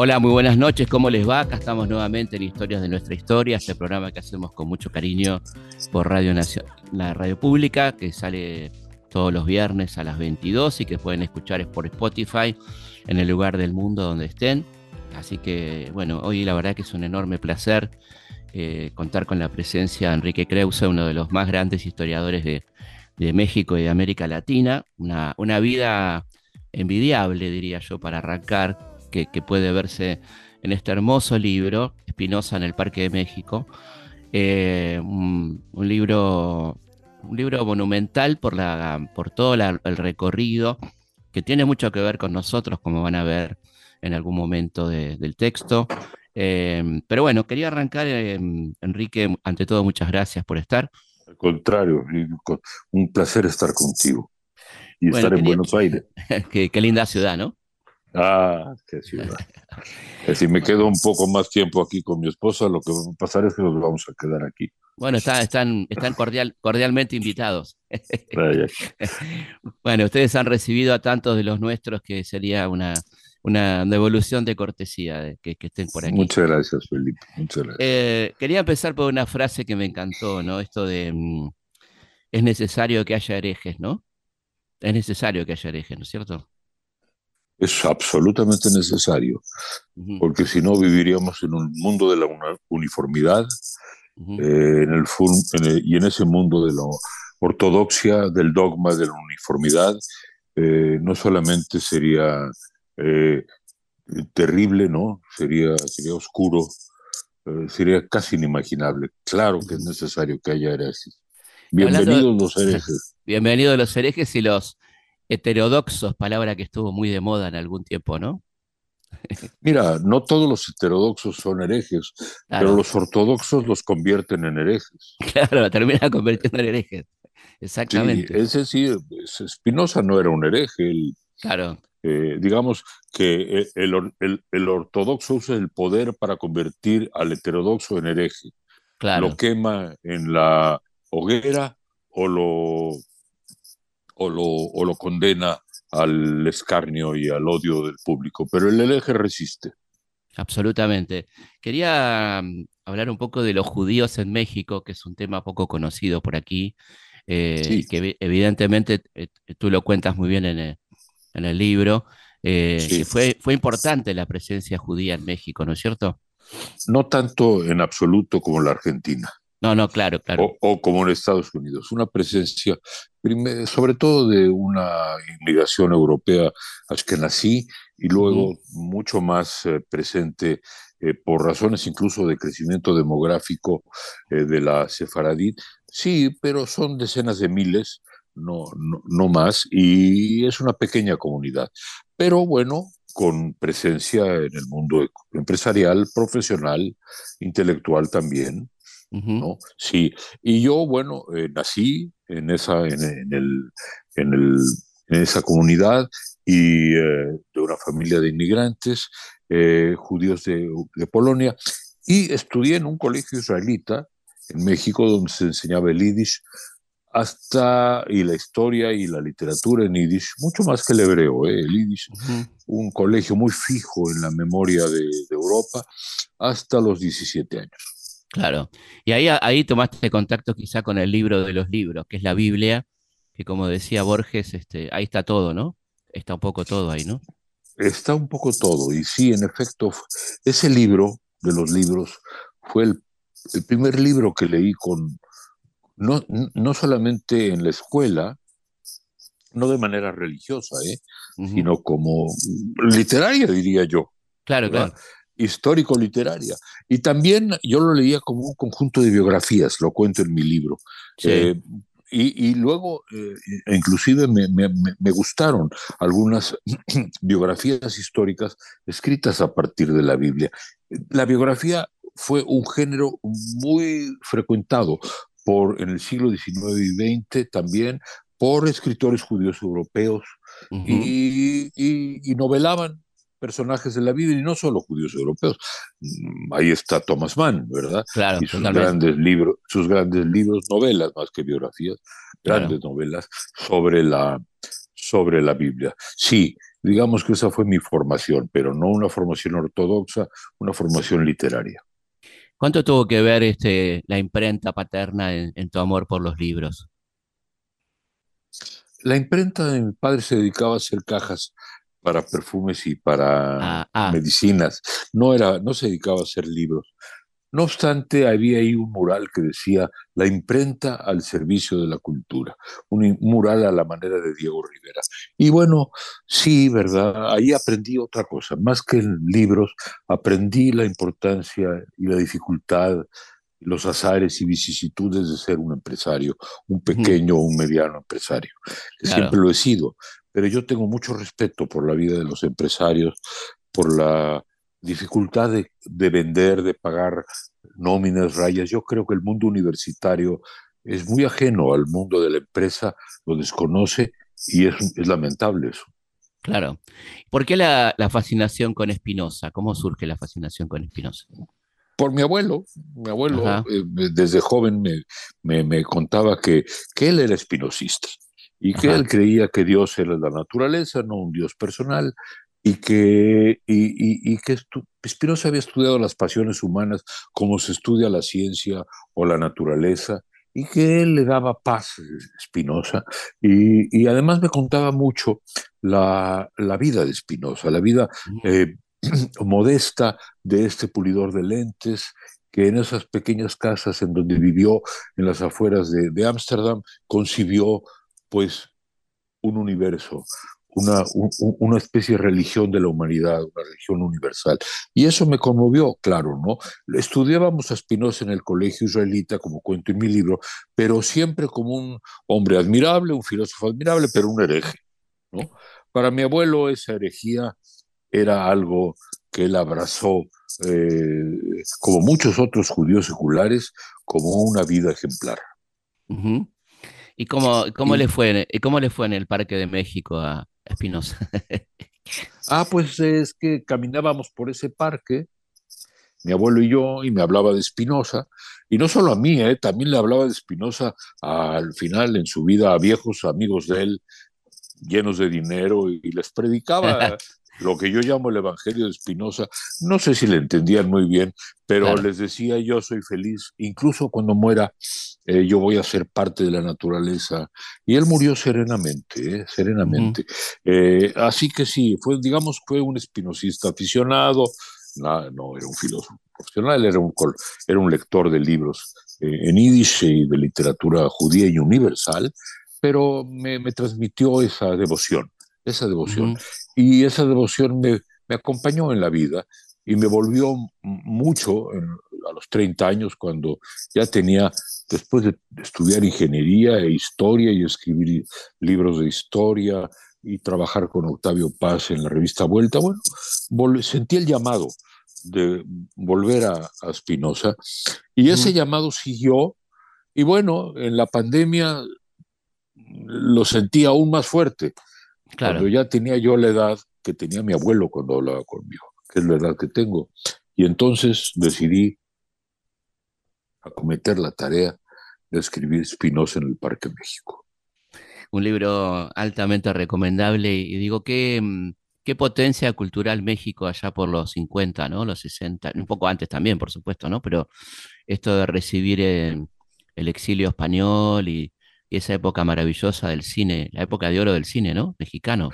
Hola, muy buenas noches, ¿cómo les va? Acá estamos nuevamente en Historias de nuestra historia, este programa que hacemos con mucho cariño por Radio la radio pública, que sale todos los viernes a las 22 y que pueden escuchar por Spotify en el lugar del mundo donde estén. Así que, bueno, hoy la verdad que es un enorme placer eh, contar con la presencia de Enrique Krause, uno de los más grandes historiadores de, México y de América Latina. Una, una vida envidiable, diría yo, para arrancar que, puede verse en este hermoso libro, Espinosa en el Parque de México. Eh, un, libro, un libro monumental por, la, por todo el recorrido, que tiene mucho que ver con nosotros, como van a ver en algún momento del texto. Eh, pero bueno, quería arrancar, eh, Enrique, ante todo, muchas gracias por estar. Al contrario, un placer estar contigo y estar en Buenos Aires. qué linda ciudad, ¿no? Ah, qué ciudad. si me quedo un poco más tiempo aquí con mi esposa, lo que va a pasar es que nos vamos a quedar aquí. Bueno, están, están cordial, cordialmente invitados. bueno, ustedes han recibido a tantos de los nuestros que sería una, una devolución de cortesía de que, estén por aquí. Muchas gracias, Felipe. Muchas gracias. Eh, quería empezar por una frase que me encantó, ¿no? Esto de mm, es necesario que haya herejes, ¿no? Es necesario que haya herejes, ¿no es cierto? es absolutamente necesario, porque si no viviríamos en un mundo de la uniformidad eh, en el, y en ese mundo de la ortodoxia, del dogma de la uniformidad, eh, no solamente sería eh, terrible, ¿no? Sería, sería oscuro, sería casi inimaginable. Claro que es necesario que haya herejes. Bienvenidos los herejes. Bienvenidos los herejes y los heterodoxos, palabra que estuvo muy de moda en algún tiempo, ¿no? Mira, no todos los heterodoxos son herejes, pero los ortodoxos los convierten en herejes. Claro, termina convirtiendo en herejes. Exactamente. Sí, es decir, Spinoza no era un hereje. claro. Eh, digamos que el, el, ortodoxo usa el poder para convertir al heterodoxo en hereje. Claro. Lo quema en la hoguera o lo o lo, o lo condena al escarnio y al odio del público, pero el hereje resiste. Absolutamente. Quería mm, hablar un poco de los judíos en México, que es un tema poco conocido por aquí, eh, que evidentemente eh, tú lo cuentas muy bien en el, libro. Eh, fue, fue importante la presencia judía en México, ¿no es cierto? No tanto en absoluto como la Argentina. No, no, claro, claro. O, como en Estados Unidos, una presencia, sobre todo de una inmigración europea nací y luego mucho más eh, presente eh, por razones incluso de crecimiento demográfico eh, de la sefaradí. Sí, pero son decenas de miles, no, no, no más, y es una pequeña comunidad. Pero bueno, con presencia en el mundo empresarial, profesional, intelectual también. ¿no? Sí, y yo, bueno, eh, nací en esa, en, el, en, el, en, esa comunidad y eh, de una familia de inmigrantes eh, judíos de, de, Polonia y estudié en un colegio israelita en México donde se enseñaba el yiddish hasta y la historia y la literatura en yiddish, mucho más que el hebreo, el yiddish, un colegio muy fijo en la memoria de, de Europa hasta los 17 años. Claro. Y ahí, ahí tomaste contacto quizá con el libro de los libros, que es la Biblia, que como decía Borges, este, ahí está todo, ¿no? Está un poco todo ahí, ¿no? Está un poco todo. Y sí, en efecto, ese libro de los libros fue el, primer libro que leí con, no, no, solamente en la escuela, no de manera religiosa, ¿eh? sino como literaria, diría yo. Claro, claro histórico-literaria. Y también yo lo leía como un conjunto de biografías, lo cuento en mi libro. Eh, y, luego, eh, inclusive, me, me, gustaron algunas biografías históricas escritas a partir de la Biblia. La biografía fue un género muy frecuentado por, en el siglo XIX y XX también por escritores judíos europeos y, y, novelaban personajes de la vida y no solo judíos europeos. Mm, ahí está Thomas Mann, ¿verdad? Claro, y sus grandes libros, sus grandes libros, novelas más que biografías, grandes novelas sobre la, sobre la Biblia. Sí, digamos que esa fue mi formación, pero no una formación ortodoxa, una formación literaria. ¿Cuánto tuvo que ver este, la imprenta paterna en, tu amor por los libros? La imprenta de mi padre se dedicaba a hacer cajas para perfumes y para ah, ah. medicinas. No, era, no se dedicaba a hacer libros. No obstante, había ahí un mural que decía la imprenta al servicio de la cultura, un mural a la manera de Diego Rivera. Y bueno, sí, ¿verdad? Ahí aprendí otra cosa, más que en libros, aprendí la importancia y la dificultad, los azares y vicisitudes de ser un empresario, un pequeño o un mediano empresario. Siempre lo he sido, pero yo tengo mucho respeto por la vida de los empresarios, por la dificultad de, vender, de pagar nóminas, rayas. Yo creo que el mundo universitario es muy ajeno al mundo de la empresa, lo desconoce y es, lamentable eso. Claro. ¿Por qué la, fascinación con Espinosa? ¿Cómo surge la fascinación con Espinosa? Por mi abuelo. Mi abuelo eh, desde joven me, me, contaba que, que, él era espinosista y que él creía que Dios era la naturaleza, no un Dios personal, y que, y, y, que Spinoza había estudiado las pasiones humanas como se estudia la ciencia o la naturaleza, y que él le daba paz, Spinoza, y, y además me contaba mucho la, la vida de Spinoza, la vida eh, modesta de este pulidor de lentes, que en esas pequeñas casas en donde vivió en las afueras de Ámsterdam, concibió pues un universo, una, una, especie de religión de la humanidad, una religión universal. Y eso me conmovió, claro, ¿no? Estudiábamos a Spinoza en el colegio israelita, como cuento en mi libro, pero siempre como un hombre admirable, un filósofo admirable, pero un hereje, ¿no? Para mi abuelo esa herejía era algo que él abrazó, eh, como muchos otros judíos seculares, como una vida ejemplar. ¿Y cómo, cómo, le fue, cómo le fue en el Parque de México a Espinosa? ah, pues es que caminábamos por ese parque, mi abuelo y yo, y me hablaba de Espinosa, y no solo a mí, eh, también le hablaba de Espinosa al final en su vida a viejos amigos de él, llenos de dinero, y les predicaba lo que yo llamo el Evangelio de Espinosa. No sé si le entendían muy bien, pero les decía yo soy feliz, incluso cuando muera, eh, yo voy a ser parte de la naturaleza. Y él murió serenamente, eh, serenamente. Eh, así que sí, fue, digamos, fue un espinosista aficionado, no, no era un filósofo profesional, era un, era un lector de libros en yiddish y de literatura judía y universal, pero me, me transmitió esa devoción esa devoción. Y esa devoción me, me, acompañó en la vida y me volvió mucho a los 30 años cuando ya tenía, después de estudiar ingeniería e historia y escribir libros de historia y trabajar con Octavio Paz en la revista Vuelta, bueno, sentí el llamado de volver a, a Spinoza y ese llamado siguió y bueno, en la pandemia lo sentí aún más fuerte Claro. Cuando ya tenía yo la edad que tenía mi abuelo cuando hablaba conmigo, que es la edad que tengo. Y entonces decidí acometer la tarea de escribir Spinoza en el Parque México. Un libro altamente recomendable y digo, qué, mm, qué potencia cultural México allá por los 50, ¿no? Los 60, un poco antes también, por supuesto, ¿no? Pero esto de recibir el exilio español y, y esa época maravillosa del cine, la época de oro del cine, ¿no? Mexicano.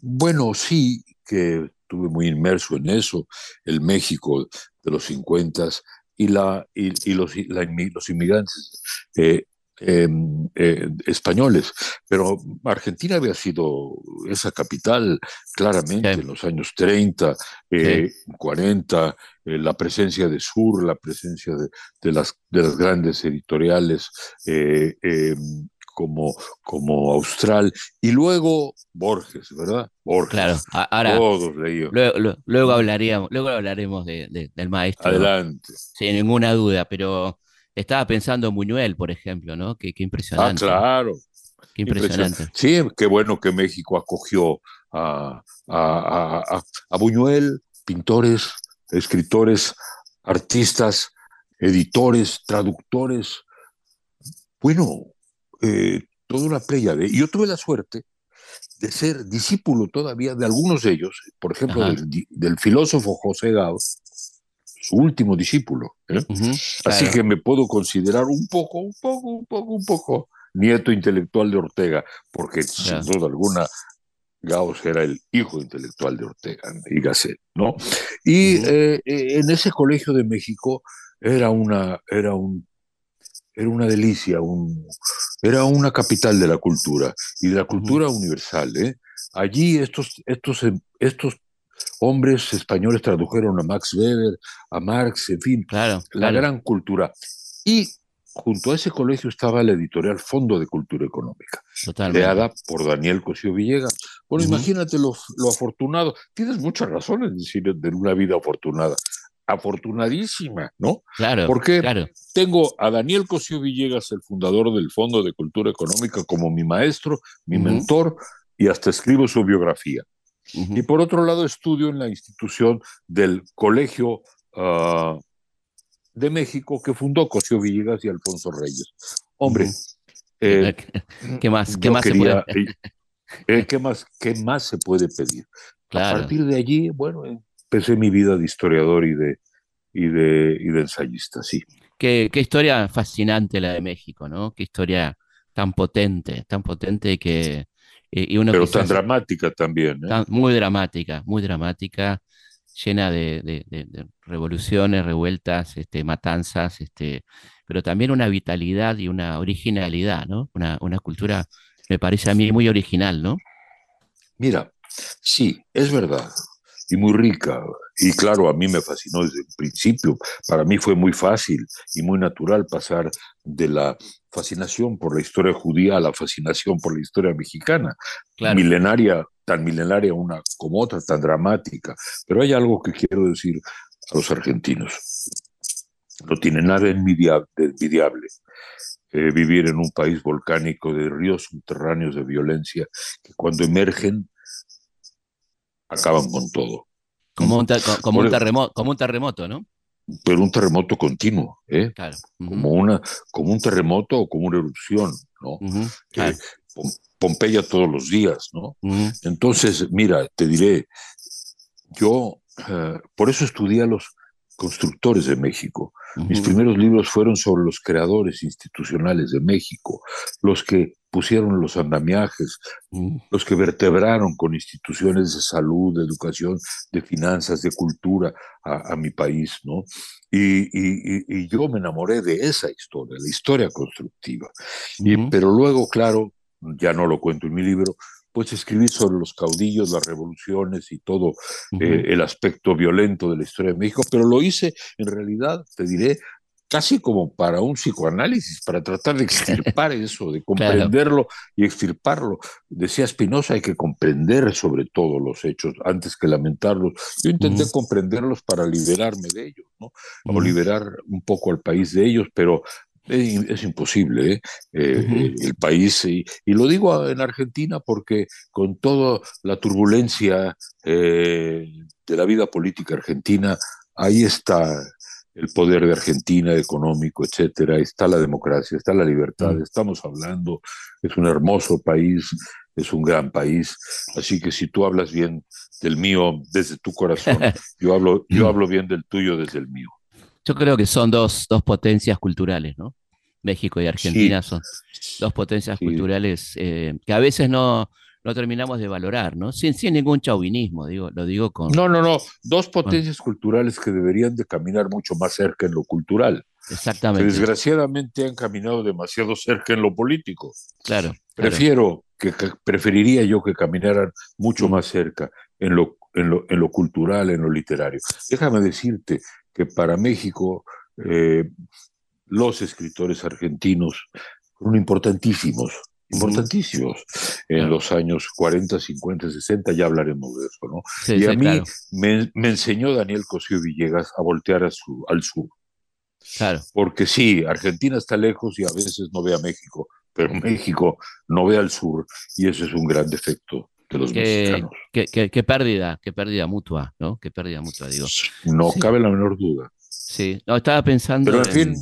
Bueno, sí, que estuve muy inmerso en eso, el México de los 50 y, la, y, los, los inmigrantes. Eh, Em, eh, españoles, pero Argentina había sido esa capital claramente en los años 30, 40, eh, eh, la presencia de Sur, la presencia de, las, de las grandes editoriales em, como, como Austral, y luego Borges, ¿verdad? Borges. Claro, ahora. Todos leídos. Luego, hablaríamos, luego hablaremos del maestro. Adelante. Sin ninguna duda, pero estaba pensando en Buñuel, por ejemplo, ¿no? Qué, qué impresionante. Ah, claro. Qué impresionante. Sí, qué bueno que México acogió a, a, Buñuel, pintores, escritores, artistas, editores, traductores. Bueno, eh, toda una playa de... Y yo tuve la suerte de ser discípulo todavía de algunos de ellos, por ejemplo, del, filósofo José Gauss, su último discípulo. ¿eh? Así que me puedo considerar un poco, un poco, un poco, un poco nieto intelectual de Ortega, porque sin duda alguna Gauss era el hijo intelectual de Ortega y Gasset, ¿no? Y eh, eh, en ese colegio de México era una, era un, era una delicia, un, era una capital de la cultura y de la cultura universal. ¿eh? Allí estos, estos, estos hombres españoles tradujeron a Max Weber, a Marx, en fin, la gran cultura. Y junto a ese colegio estaba la editorial Fondo de Cultura Económica, creada por Daniel Cosío Villegas. Bueno, imagínate lo, afortunado. Tienes muchas razones de decir de una vida afortunada. Afortunadísima, ¿no? Claro. Porque claro. tengo a Daniel Cosío Villegas, el fundador del Fondo de Cultura Económica, como mi maestro, mi mentor, y hasta escribo su biografía. Y por otro lado, estudio en la institución del Colegio ah, de México que fundó Cosío Villegas y Alfonso Reyes. Hombre, eh, ¿qué más? ¿Qué más, se puede? Eh, ¿qué, más, ¿Qué más se puede pedir? A partir de allí, bueno, empecé mi vida de historiador y de, y de, y de ensayista, sí. Qué, qué, historia fascinante la de México, ¿no? Qué historia tan potente, tan potente que... Y uno Pero tan dramática también. ¿eh? muy dramática, muy dramática llena de, revoluciones, revueltas, este, matanzas, este, pero también una vitalidad y una originalidad, ¿no? Una, una cultura, me parece a mí, muy original, ¿no? Mira, sí, es verdad, y muy rica. Y claro, a mí me fascinó desde el principio. Para mí fue muy fácil y muy natural pasar de la fascinación por la historia judía a la fascinación por la historia mexicana, milenaria tan milenaria una como otra, tan dramática. Pero hay algo que quiero decir a los argentinos. No tiene nada envidiable, envidiable eh, vivir en un país volcánico de ríos subterráneos de violencia que cuando emergen acaban con todo. Como un, como, un terremoto, como un terremoto, ¿no? Pero un terremoto continuo, ¿eh? Claro. como, una, como un terremoto o como una erupción, ¿no? Pompeya todos los días, ¿no? Entonces, mira, te diré, yo eh, por eso estudié a los constructores de México. Mis primeros libros fueron sobre los creadores institucionales de México, los que pusieron los andamiajes, los que vertebraron con instituciones de salud, de educación, de finanzas, de cultura a, mi país, ¿no? Y, y, yo me enamoré de esa historia, la historia constructiva. y, pero luego, claro, ya no lo cuento en mi libro, pues escribí sobre los caudillos, las revoluciones y todo eh, el aspecto violento de la historia de México, pero lo hice en realidad, te diré, casi como para un psicoanálisis, para tratar de extirpar eso, de comprenderlo y extirparlo. Decía Spinoza, hay que comprender sobre todo los hechos antes que lamentarlos. Yo intenté comprenderlos para liberarme de ellos, ¿no? O liberar un poco al país de ellos, pero es, imposible, ¿eh? Eh, el país, y, lo digo en Argentina porque con toda la turbulencia eh, de la vida política argentina, ahí está el poder de Argentina, económico, etcétera, está la democracia, está la libertad, mm. estamos hablando, es un hermoso país, es un gran país, así que si tú hablas bien del mío desde tu corazón, yo hablo, yo hablo bien del tuyo desde el mío. Yo creo que son dos, potencias culturales, ¿no? México y Argentina son dos potencias culturales eh, que a veces no, no terminamos de valorar, ¿no? Sin, sin ningún chauvinismo, digo, lo digo con... No, no, no, dos potencias culturales que deberían de caminar mucho más cerca en lo cultural. Exactamente. Que desgraciadamente han caminado demasiado cerca en lo político. Claro. Prefiero, Que, preferiría yo que caminaran mucho más cerca en lo, en lo, en lo cultural, en lo literario. Déjame decirte que para México eh, los escritores argentinos fueron importantísimos, importantísimos en los años 40, 50, 60, ya hablaremos de eso, ¿no? y a mí me, enseñó Daniel Cosío Villegas a voltear al sur. Claro. Porque sí, Argentina está lejos y a veces no ve a México, pero México no ve al sur y eso es un gran defecto de los mexicanos. Qué, pérdida, qué pérdida mutua, ¿no? Qué pérdida mutua, digo. No cabe la menor duda. Sí, no, estaba pensando Pero en, fin,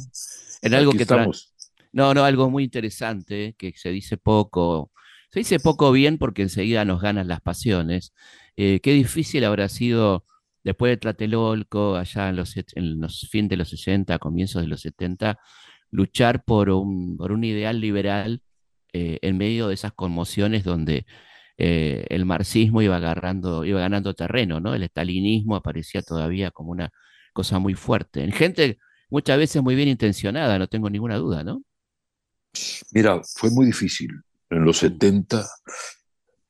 en algo que estamos. No, no, algo muy interesante que se dice poco. Se dice poco bien porque enseguida nos ganan las pasiones. Eh, qué difícil habrá sido después de Tlatelolco, allá en los, en los fines de los 60, comienzos de los 70, luchar por un, por un ideal liberal eh, en medio de esas conmociones donde eh, el marxismo iba agarrando, iba ganando terreno, ¿no? El estalinismo aparecía todavía como una cosa muy fuerte. En gente muchas veces muy bien intencionada, no tengo ninguna duda, ¿no? Mira, fue muy difícil. En los 70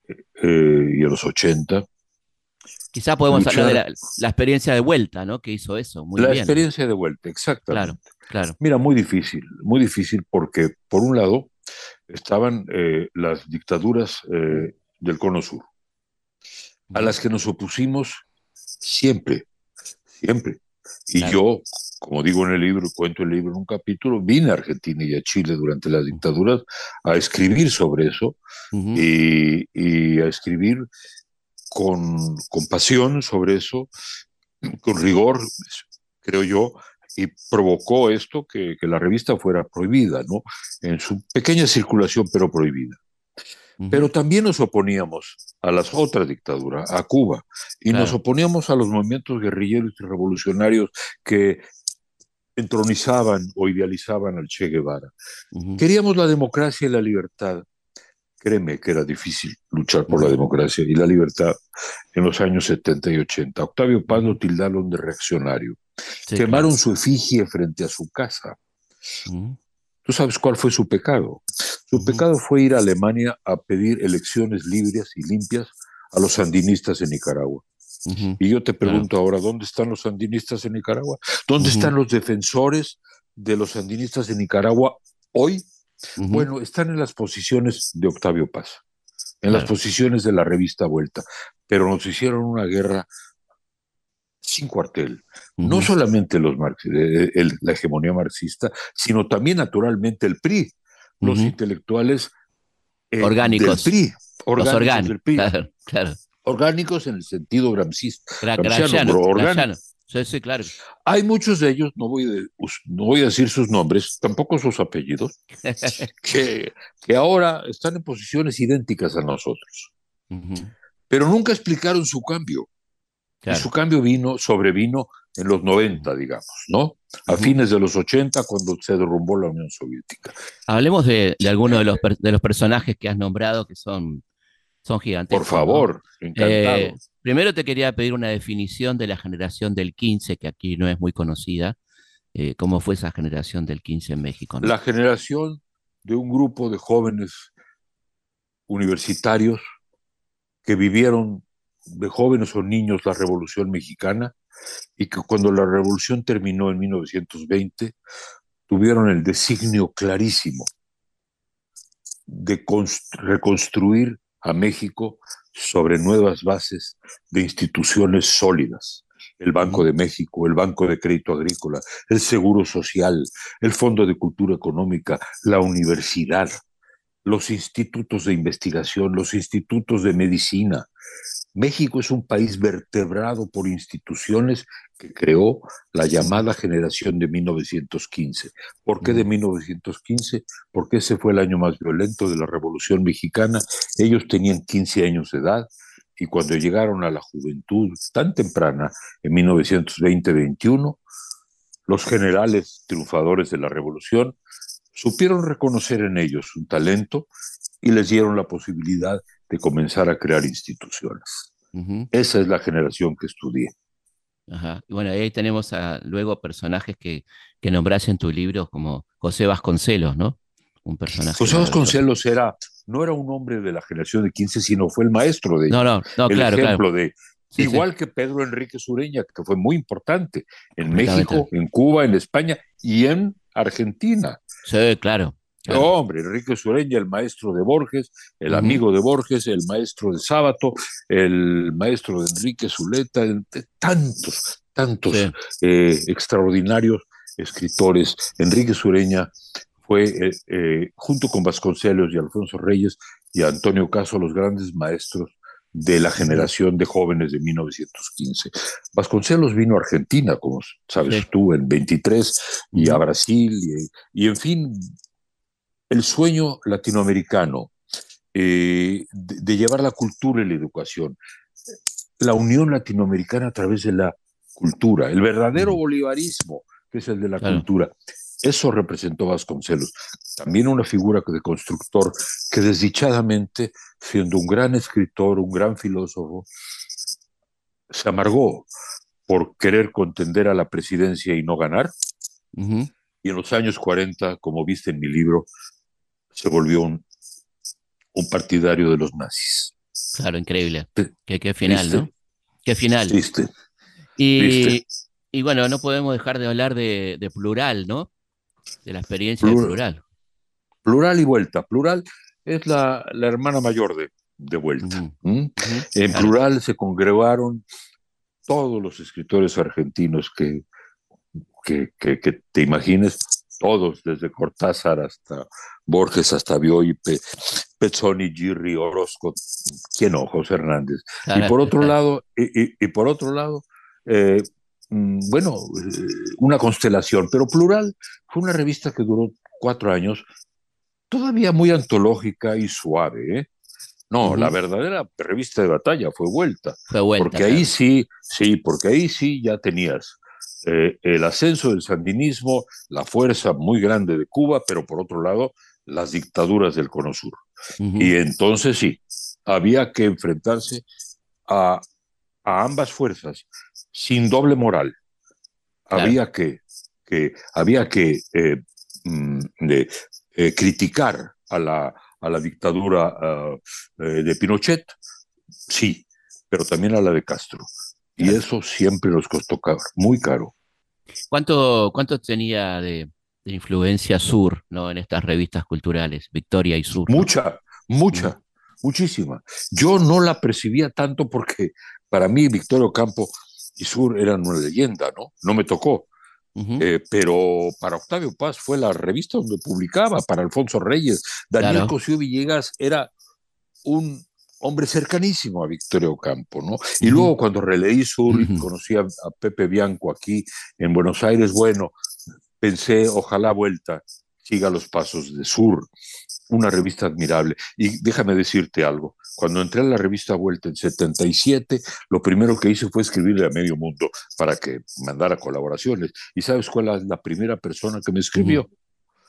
eh, y en los 80. Quizá podemos hablar de la, experiencia de vuelta, ¿no? Que hizo eso. Muy la experiencia de vuelta, exactamente. Claro, claro. Mira, muy difícil, muy difícil porque, por un lado, estaban eh, las dictaduras eh, del Cono Sur, a las que nos opusimos siempre, siempre. Y yo, como digo en el libro, cuento el libro en un capítulo, vine a Argentina y a Chile durante las dictaduras a escribir sobre eso y, a escribir con, con pasión sobre eso, con rigor, creo yo, y provocó esto que, que, la revista fuera prohibida, ¿no? En su pequeña circulación, pero prohibida. Pero también nos oponíamos a las otras dictaduras, a Cuba, y nos oponíamos a los movimientos guerrilleros y revolucionarios que entronizaban o idealizaban al Che Guevara. Queríamos la democracia y la libertad. Créeme que era difícil luchar por la democracia y la libertad en los años 70 y 80. Octavio Paz lo tildaron de reaccionario. Quemaron su efigie frente a su casa. ¿Tú sabes cuál fue su pecado? Su pecado fue ir a Alemania a pedir elecciones libres y limpias a los sandinistas en Nicaragua. Y yo te pregunto ahora, ¿dónde están los sandinistas en Nicaragua? ¿Dónde están los defensores de los sandinistas en Nicaragua hoy? Bueno, están en las posiciones de Octavio Paz, en las posiciones de la revista Vuelta, pero nos hicieron una guerra sin cuartel. No solamente los la hegemonía marxista, sino también naturalmente el PRI, los intelectuales eh, orgánicos. Del PRI, orgánicos, del PRI. Claro, Orgánicos en el sentido gramscista. orgánicos. Sí, claro. Hay muchos de ellos, no voy, no voy a decir sus nombres, tampoco sus apellidos, que, que ahora están en posiciones idénticas a nosotros. Pero nunca explicaron su cambio. Y su cambio vino, sobrevino en los 90, digamos, ¿no? A fines de los 80, cuando se derrumbó la Unión Soviética. Hablemos de, algunos de los, de los personajes que has nombrado que son, son gigantes. Por favor, encantado. Eh, primero te quería pedir una definición de la generación del 15, que aquí no es muy conocida. Eh, ¿Cómo fue esa generación del 15 en México? La generación de un grupo de jóvenes universitarios que vivieron de jóvenes o niños la Revolución Mexicana y que cuando la revolución terminó en 1920 tuvieron el designio clarísimo de reconstruir a México sobre nuevas bases de instituciones sólidas. El Banco de México, el Banco de Crédito Agrícola, el Seguro Social, el Fondo de Cultura Económica, la universidad, los institutos de investigación, los institutos de medicina, México es un país vertebrado por instituciones que creó la llamada generación de 1915. ¿Por qué de 1915? Porque ese fue el año más violento de la Revolución Mexicana. Ellos tenían 15 años de edad y cuando llegaron a la juventud tan temprana, en 1920-21, los generales triunfadores de la revolución supieron reconocer en ellos un talento y les dieron la posibilidad de comenzar a crear instituciones. Esa es la generación que estudié. Ajá. Y bueno, ahí tenemos luego personajes que, que nombras en tu libro, como José Vasconcelos, ¿no? Un personaje. José Vasconcelos era, no era un hombre de la generación de 15, sino fue el maestro de No, no, no, el claro, ejemplo de. igual que Pedro Enrique Sureña, que fue muy importante en México, en Cuba, en España y en Argentina. Sí, claro hombre, Enrique Sureña, el maestro de Borges, el amigo de Borges, el maestro de Sábato, el maestro de Enrique Zuleta, tantos, tantos eh, extraordinarios escritores. Enrique Sureña fue, eh, eh, junto con Vasconcelos y Alfonso Reyes y Antonio Caso, los grandes maestros de la generación de jóvenes de 1915. Vasconcelos vino a Argentina, como sabes tú, en 23, y a Brasil, y, en fin, el sueño latinoamericano eh, de, llevar la cultura y la educación, la unión latinoamericana a través de la cultura, el verdadero bolivarismo, que es el de la cultura. Eso representó Vasconcelos. También una figura de constructor que desdichadamente, siendo un gran escritor, un gran filósofo, se amargó por querer contender a la presidencia y no ganar. Y en los años 40, como viste en mi libro, se volvió un, un partidario de los nazis. Claro, increíble. Qué, final, ¿no? Qué final. ¿Viste? Y, y, bueno, no podemos dejar de hablar de, de plural, ¿no? de la experiencia de plural. Plural y vuelta. Plural es la, la hermana mayor de, de vuelta. En plural se congregaron todos los escritores argentinos que, que, que, te imagines, todos, desde Cortázar hasta Borges, hasta Bioy, Pezzoni, Girri, Orozco, quién no, José Hernández. y por otro lado, y, y, por otro lado, eh, Mm, bueno, eh, una constelación, pero Plural fue una revista que duró cuatro años, todavía muy antológica y suave. ¿eh? No, la verdadera revista de batalla fue Vuelta. Fue Vuelta. Porque ahí sí, sí, porque ahí sí ya tenías eh, el ascenso del sandinismo, la fuerza muy grande de Cuba, pero por otro lado, las dictaduras del Cono Sur. Y entonces sí, había que enfrentarse a, a ambas fuerzas, sin doble moral. Había que, que, había que eh, mm, eh, criticar a la, a la dictadura eh, de Pinochet, sí, pero también a la de Castro. Y eso siempre nos costó muy caro. ¿Cuánto, cuánto tenía de, influencia Sur ¿no? en estas revistas culturales, Victoria y Sur? Mucha, mucha, muchísima. Yo no la percibía tanto porque para mí Victorio Campo y Sur eran una leyenda, ¿no? No me tocó. Eh, pero para Octavio Paz fue la revista donde publicaba, para Alfonso Reyes. Daniel Cosío Villegas era un hombre cercanísimo a Victorio Ocampo, ¿no? Y luego cuando releí Sur y conocí a, Pepe Bianco aquí en Buenos Aires, bueno, pensé, ojalá vuelta siga los pasos de Sur, una revista admirable. Y déjame decirte algo, cuando entré a la revista Vuelta en 77, lo primero que hice fue escribirle a medio mundo para que mandara colaboraciones. ¿Y sabes cuál es la primera persona que me escribió?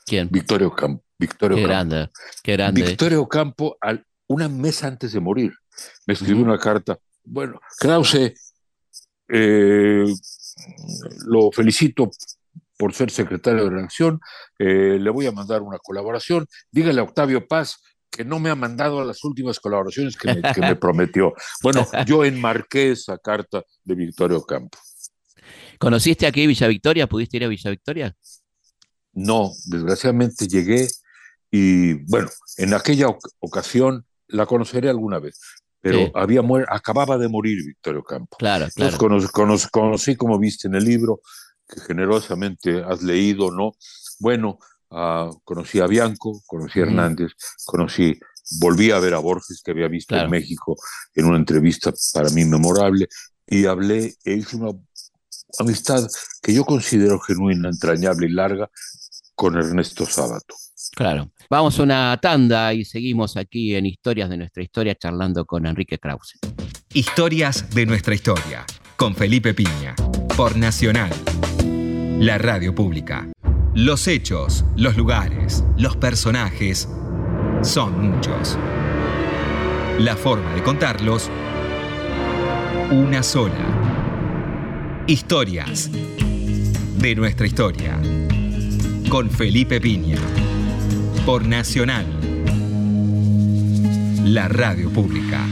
¿Quién? Victorio Campo. Victorio qué grande, qué grande. Victorio Campo, al, una mes antes de morir, me escribió una carta. Bueno, Krause, eh, lo felicito por ser secretario de redacción, eh, le voy a mandar una colaboración. Dígale a Octavio Paz que no me ha mandado a las últimas colaboraciones que me, prometió. Bueno, yo enmarqué esa carta de Victorio Campo. ¿Conociste aquí Villa Victoria? ¿Pudiste ir a Villa Victoria? No, desgraciadamente llegué y bueno, en aquella ocasión la conoceré alguna vez, pero había acababa de morir Victorio Campo. Claro, claro. Entonces conocí, como viste en el libro, que generosamente has leído, ¿no? Bueno, uh, conocí a Bianco, conocí a Hernández, conocí, volví a ver a Borges, que había visto en México en una entrevista para mí memorable, y hablé e hice una amistad que yo considero genuina, entrañable y larga con Ernesto Sábato. Claro. Vamos a una tanda y seguimos aquí en Historias de nuestra historia charlando con Enrique Krause. Historias de nuestra historia con Felipe Piña por Nacional, la radio pública. Los hechos, los lugares, los personajes son muchos. La forma de contarlos, una sola. Historias de nuestra historia. Con Felipe Piña. Por Nacional. La radio pública.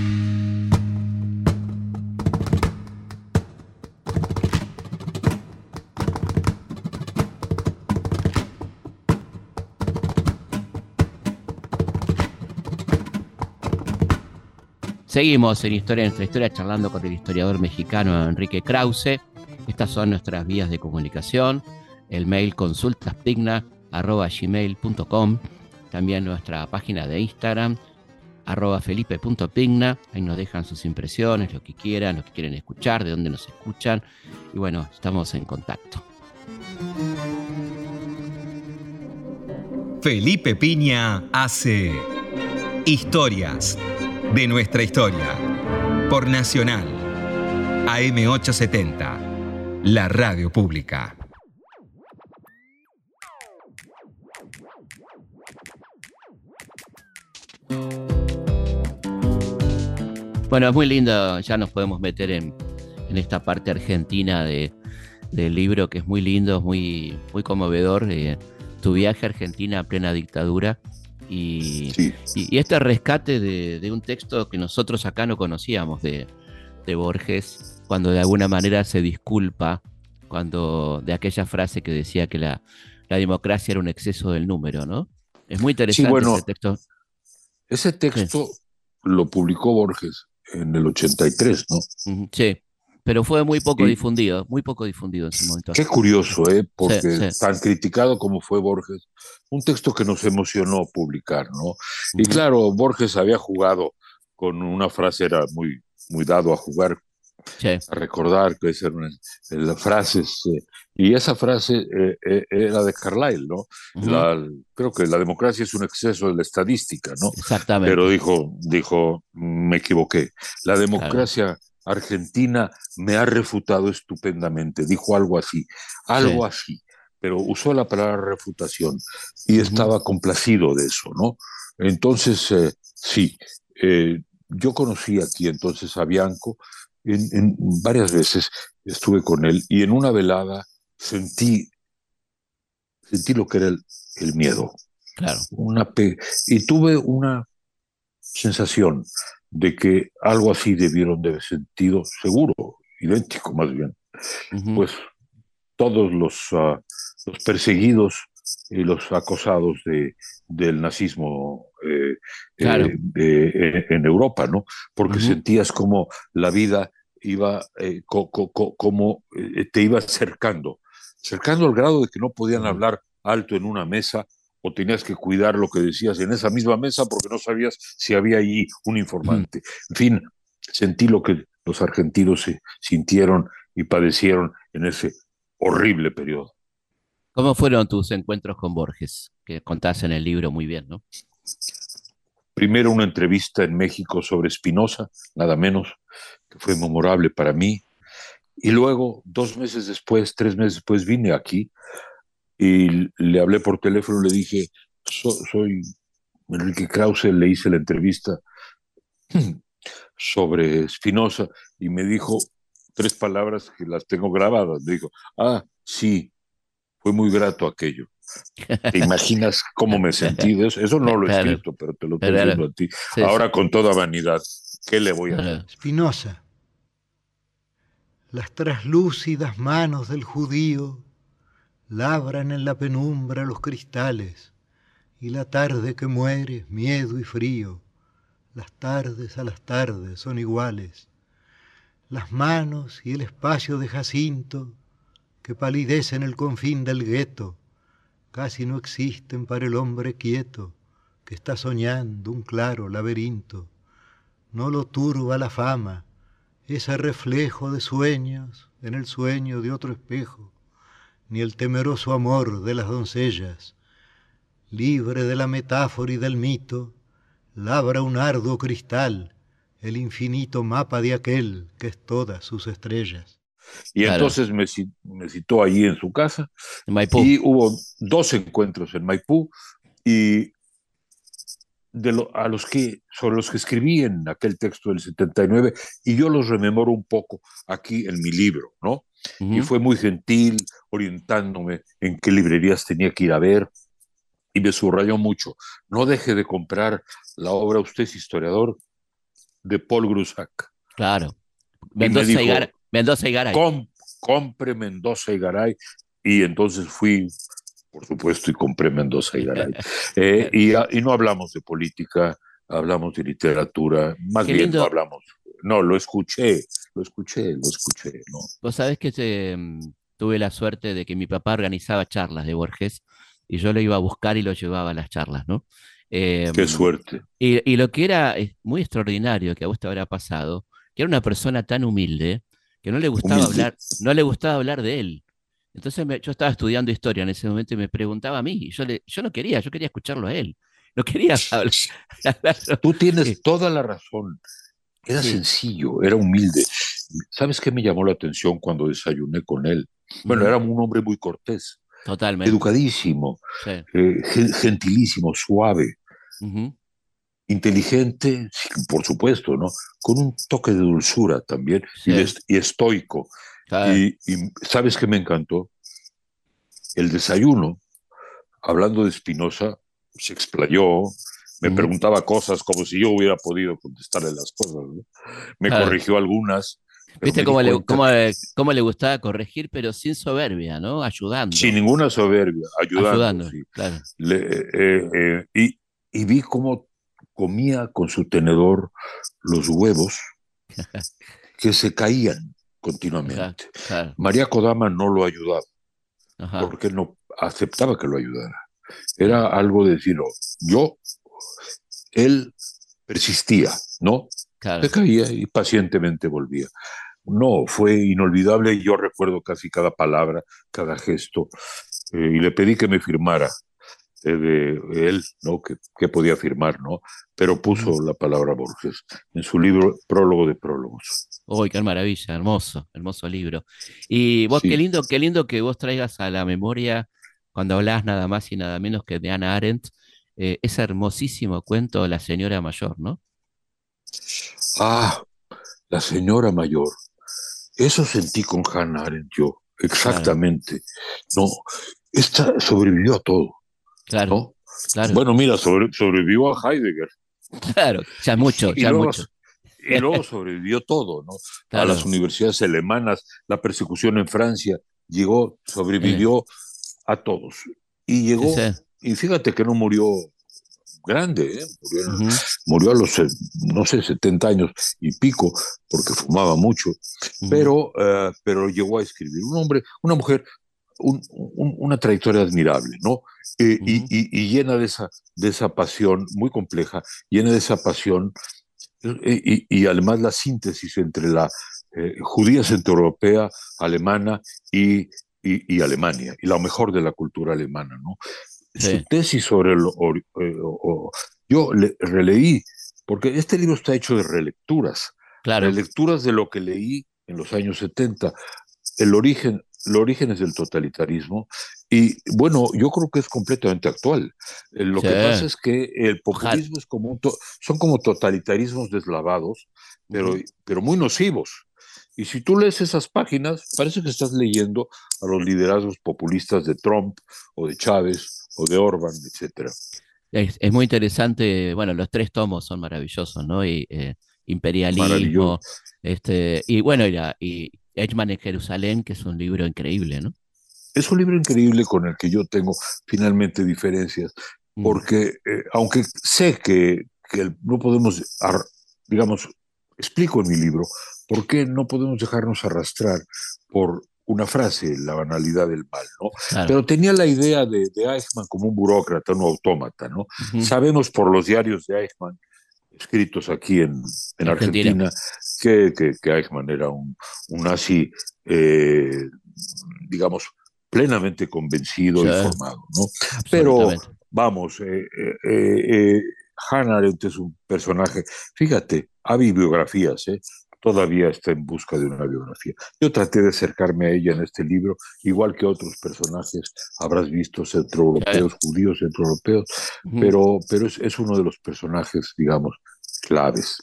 Seguimos en Historia nuestra historia charlando con el historiador mexicano Enrique Krause. Estas son nuestras vías de comunicación. El mail consultaspigna.gmail.com También nuestra página de Instagram, arroba felipe.pigna, ahí nos dejan sus impresiones, lo que quieran, lo que quieren escuchar, de dónde nos escuchan, y bueno, estamos en contacto. Felipe Piña hace Historias de nuestra historia por Nacional AM870, la radio pública. Bueno, es muy lindo, ya nos podemos meter en, esta parte argentina de, del libro que es muy lindo, muy, muy conmovedor. Eh, tu viaje a Argentina a plena dictadura y, y, este rescate de, un texto que nosotros acá no conocíamos de, Borges, cuando de alguna manera se disculpa cuando de aquella frase que decía que la, democracia era un exceso del número, ¿no? Es muy interesante ese texto. Ese texto lo publicó Borges en el 83, ¿no? Sí, pero fue muy poco difundido, muy poco difundido en su momento. Qué curioso, ¿eh? Porque tan criticado como fue Borges, un texto que nos emocionó publicar, ¿no? Y claro, Borges había jugado con una frase, era muy, muy dado a jugar, a recordar que esa era una, frases, eh, y esa frase eh, eh, era de Carlyle, ¿no? creo que la democracia es un exceso de la estadística, ¿no? Exactamente. Pero dijo, dijo, me equivoqué. La democracia argentina me ha refutado estupendamente, dijo algo así, algo así, pero usó la palabra refutación y estaba complacido de eso, ¿no? Entonces, eh, sí, eh, yo conocí aquí entonces a Bianco, en, varias veces estuve con él y en una velada sentí, sentí lo que era el, miedo. Claro. Una y tuve una sensación de que algo así debieron de haber sentido, seguro, idéntico más bien, pues todos los, ah, los, perseguidos los acosados de, del nazismo eh, eh, eh, en Europa, ¿no? Porque sentías como la vida iba, como te iba acercando, acercando al grado de que no podían hablar alto en una mesa o tenías que cuidar lo que decías en esa misma mesa porque no sabías si había allí un informante. En fin, sentí lo que los argentinos se sintieron y padecieron en ese horrible periodo. ¿Cómo fueron tus encuentros con Borges? Que contás en el libro muy bien, ¿no? Primero una entrevista en México sobre Spinoza, nada menos, que fue memorable para mí. Y luego, dos meses después, tres meses después, vine aquí y le hablé por teléfono, le dije, soy Enrique Krause, le hice la entrevista sobre Spinoza y me dijo tres palabras que las tengo grabadas. Me dijo, ah, sí, fue muy grato aquello. ¿Te imaginas cómo me sentí de eso? Eso no lo he escrito, pero te lo estoy diciendo a ti. Ahora con toda vanidad, ¿qué le voy a hacer? Spinoza, las traslúcidas manos del judío labran en la penumbra los cristales, y la tarde que muere, miedo y frío, las tardes a las tardes son iguales. Las manos y el espacio de Jacinto, que palidecen el confín del gueto, casi no existen para el hombre quieto, que está soñando un claro laberinto. No lo turba la fama, ese reflejo de sueños en el sueño de otro espejo ni el temeroso amor de las doncellas. Libre de la metáfora y del mito, labra un arduo cristal el infinito mapa de aquel que es todas sus estrellas. Y entonces me, citó allí en su casa y hubo dos encuentros en Maipú y de a los que, sobre los que escribí en aquel texto del 79 y yo los rememoro un poco aquí en mi libro, ¿no? Y fue muy gentil orientándome en qué librerías tenía que ir a ver y me subrayó mucho. No deje de comprar la obra, usted es historiador, de Paul Grusac. Claro. Mendoza y, Garay. Mendoza y Garay. compre Mendoza y Garay. Y entonces fui por supuesto, y compré Mendoza y Garay. Eh, y, no hablamos de política, hablamos de literatura, más bien no hablamos. No, lo escuché, lo escuché, lo escuché. ¿no? Vos sabés que mm, tuve la suerte de que mi papá organizaba charlas de Borges y yo lo iba a buscar y lo llevaba a las charlas, ¿no? Qué em, suerte. Y, lo que era muy extraordinario que a vos te habrá pasado, que era una persona tan humilde que no le gustaba hablar, no le gustaba hablar de él. Entonces yo estaba estudiando historia en ese momento y me preguntaba a mí, y yo, le, yo no quería, yo quería escucharlo a él. No quería hablar. Tú tienes toda la razón. Era sencillo, era humilde. ¿Sabes qué me llamó la atención cuando desayuné con él? Bueno, era un hombre muy cortés. Totalmente. Educadísimo, eh, gentilísimo, suave, inteligente, por supuesto, ¿no? Con un toque de dulzura también y, estoico. Y, ¿sabes qué me encantó? El desayuno, hablando de Spinoza, se explayó, me preguntaba cosas como si yo hubiera podido contestarle las cosas. Me corrigió algunas. ¿Viste cómo le, cómo, le, gustaba corregir, pero sin soberbia, ¿no? Ayudando. Sin ninguna soberbia, ayudando. claro. Eh, eh, y, y vi cómo comía con su tenedor los huevos que se caían continuamente. María Kodama no lo ayudaba, porque no aceptaba que lo ayudara. Era algo de decirlo, yo, él persistía, ¿no? Se caía y pacientemente volvía. No, fue inolvidable. Yo recuerdo casi cada palabra, cada gesto. Eh, y le pedí que me firmara eh, de él, ¿no? Que, podía firmar, ¿no? Pero puso la palabra Borges en su libro Prólogo de Prólogos. Uy, qué maravilla, hermoso, hermoso libro. Y vos, qué lindo, qué lindo que vos traigas a la memoria, cuando hablas nada más y nada menos que de Ana Arendt, eh, ese hermosísimo cuento La señora mayor, ¿no? Ah, la señora mayor. Eso sentí con Hannah Arendt yo, exactamente. No, esta sobrevivió a todo. Claro. claro. Bueno, mira, sobrevivió a Heidegger. Claro, ya mucho, ya mucho. Y luego sobrevivió todo, ¿no? A las universidades alemanas, la persecución en Francia, llegó, sobrevivió a todos. Y llegó, y fíjate que no murió grande, ¿eh? murió, a los, no sé, 70 años y pico, porque fumaba mucho, pero, eh, pero llegó a escribir. Un hombre, una mujer, una trayectoria admirable, ¿no? Eh, y, llena de esa, de esa pasión muy compleja, llena de esa pasión y, además la síntesis entre la judía centroeuropea, alemana y, y, Alemania, y lo mejor de la cultura alemana, ¿no? su tesis sobre el... Eh, yo le, releí, porque este libro está hecho de relecturas, claro. relecturas de lo que leí en los años 70, el origen, los orígenes del totalitarismo, y bueno, yo creo que es completamente actual. Eh, lo que pasa es que el populismo es como son como totalitarismos deslavados, pero, pero muy nocivos. Y si tú lees esas páginas, parece que estás leyendo a los liderazgos populistas de Trump o de Chávez o de Orban, etcétera. Es, muy interesante, bueno, los tres tomos son maravillosos, ¿no? Y, eh, imperialismo, este, y bueno, y, y Eichmann en Jerusalén, que es un libro increíble, ¿no? Es un libro increíble con el que yo tengo finalmente diferencias, mm. porque eh, aunque sé que, que no podemos, digamos, explico en mi libro, por qué no podemos dejarnos arrastrar por una frase, la banalidad del mal, ¿no? Pero tenía la idea de, de, Eichmann como un burócrata, un autómata, ¿no? Sabemos por los diarios de Eichmann, escritos aquí en, en Argentina, que, que, Eichmann era un, un nazi, eh, digamos, plenamente convencido y formado, ¿no? Pero, vamos, eh, eh, Hannah Arendt es un personaje, fíjate, hay bibliografías, ¿eh? todavía está en busca de una biografía. Yo traté de acercarme a ella en este libro, igual que otros personajes, habrás visto centroeuropeos, judíos centroeuropeos, pero, pero es, uno de los personajes, digamos, claves.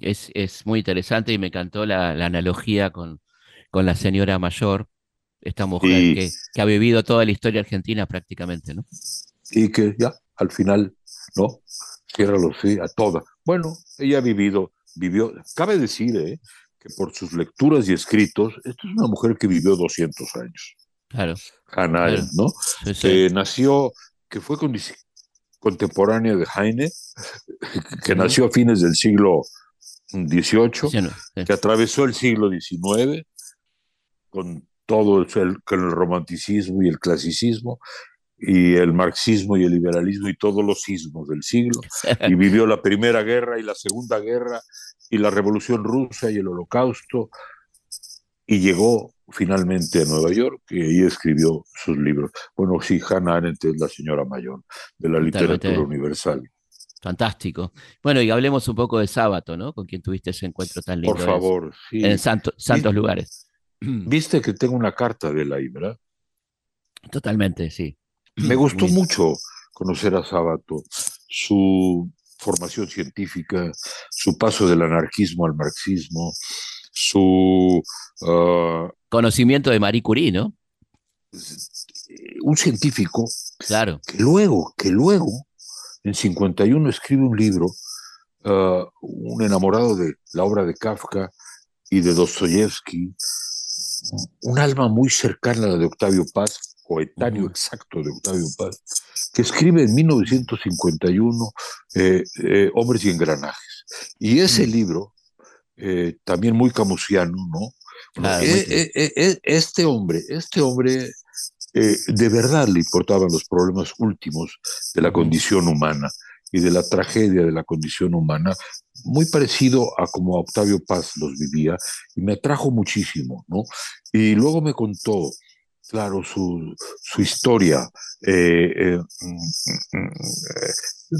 Es, es, muy interesante y me encantó la, analogía con, con, la señora mayor, esta mujer que, que, ha vivido toda la historia argentina prácticamente, ¿no? Y que ya, al final, ¿no? lo sí, a toda. Bueno, ella ha vivido vivió, cabe decir ¿eh? que por sus lecturas y escritos, esto es una mujer que vivió 200 años. Claro. Hannah ¿no? Eh, nació, que fue contemporánea de Heine, que nació a fines del siglo XVIII, que atravesó el siglo XIX con todo el, con el romanticismo y el clasicismo, y el marxismo y el liberalismo y todos los sismos del siglo, y vivió la Primera Guerra y la Segunda Guerra y la Revolución Rusa y el Holocausto, y llegó finalmente a Nueva York y ahí escribió sus libros. Bueno, sí, Hannah Arendt es la señora mayor de la literatura universal. Fantástico. Bueno, y hablemos un poco de Sábato, ¿no? Con quien tuviste ese encuentro tan lindo. Por favor, sí. En santos lugares. Viste que tengo una carta de ahí, ¿verdad? Totalmente, sí. Me gustó mucho conocer a Sábato, su formación científica, su paso del anarquismo al marxismo, su... Ah, Conocimiento de Marie Curie, ¿no? Un científico claro. que luego, que luego, en 51 escribe un libro, ah, un enamorado de la obra de Kafka y de Dostoyevsky, un alma muy cercana a la de Octavio Paz, coetáneo exacto de Octavio Paz, que escribe en 1951 eh, eh, Hombres y Engranajes. Y ese libro, eh, también muy camusiano, ¿no? este hombre, este hombre de verdad le importaban los problemas últimos de la condición humana y de la tragedia de la condición humana, muy parecido a como Octavio Paz los vivía, y me atrajo muchísimo, ¿no? Y luego me contó, claro, su, su historia, eh, eh, mm, mm, eh,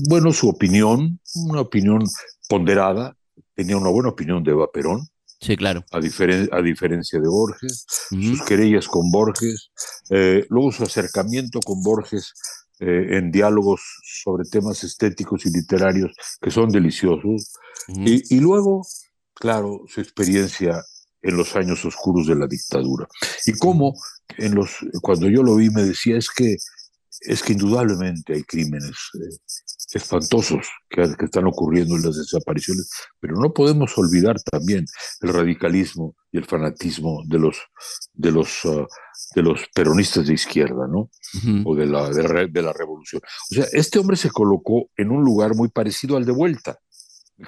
bueno, su opinión, una opinión ponderada, tenía una buena opinión de Eva Perón, Sí, claro. A, a diferencia de Borges, sus querellas con Borges, luego su acercamiento con Borges eh, en diálogos sobre temas estéticos y literarios que son deliciosos. y, luego, claro, su experiencia en los años oscuros de la dictadura. Y cómo, en los, cuando yo lo vi, me decía, es que, es que indudablemente hay crímenes eh, espantosos que, están ocurriendo en las desapariciones, pero no podemos olvidar también el radicalismo y el fanatismo de los, de los, ah, de los peronistas de izquierda, ¿no? O de la, de, la revolución. O sea, este hombre se colocó en un lugar muy parecido al de vuelta.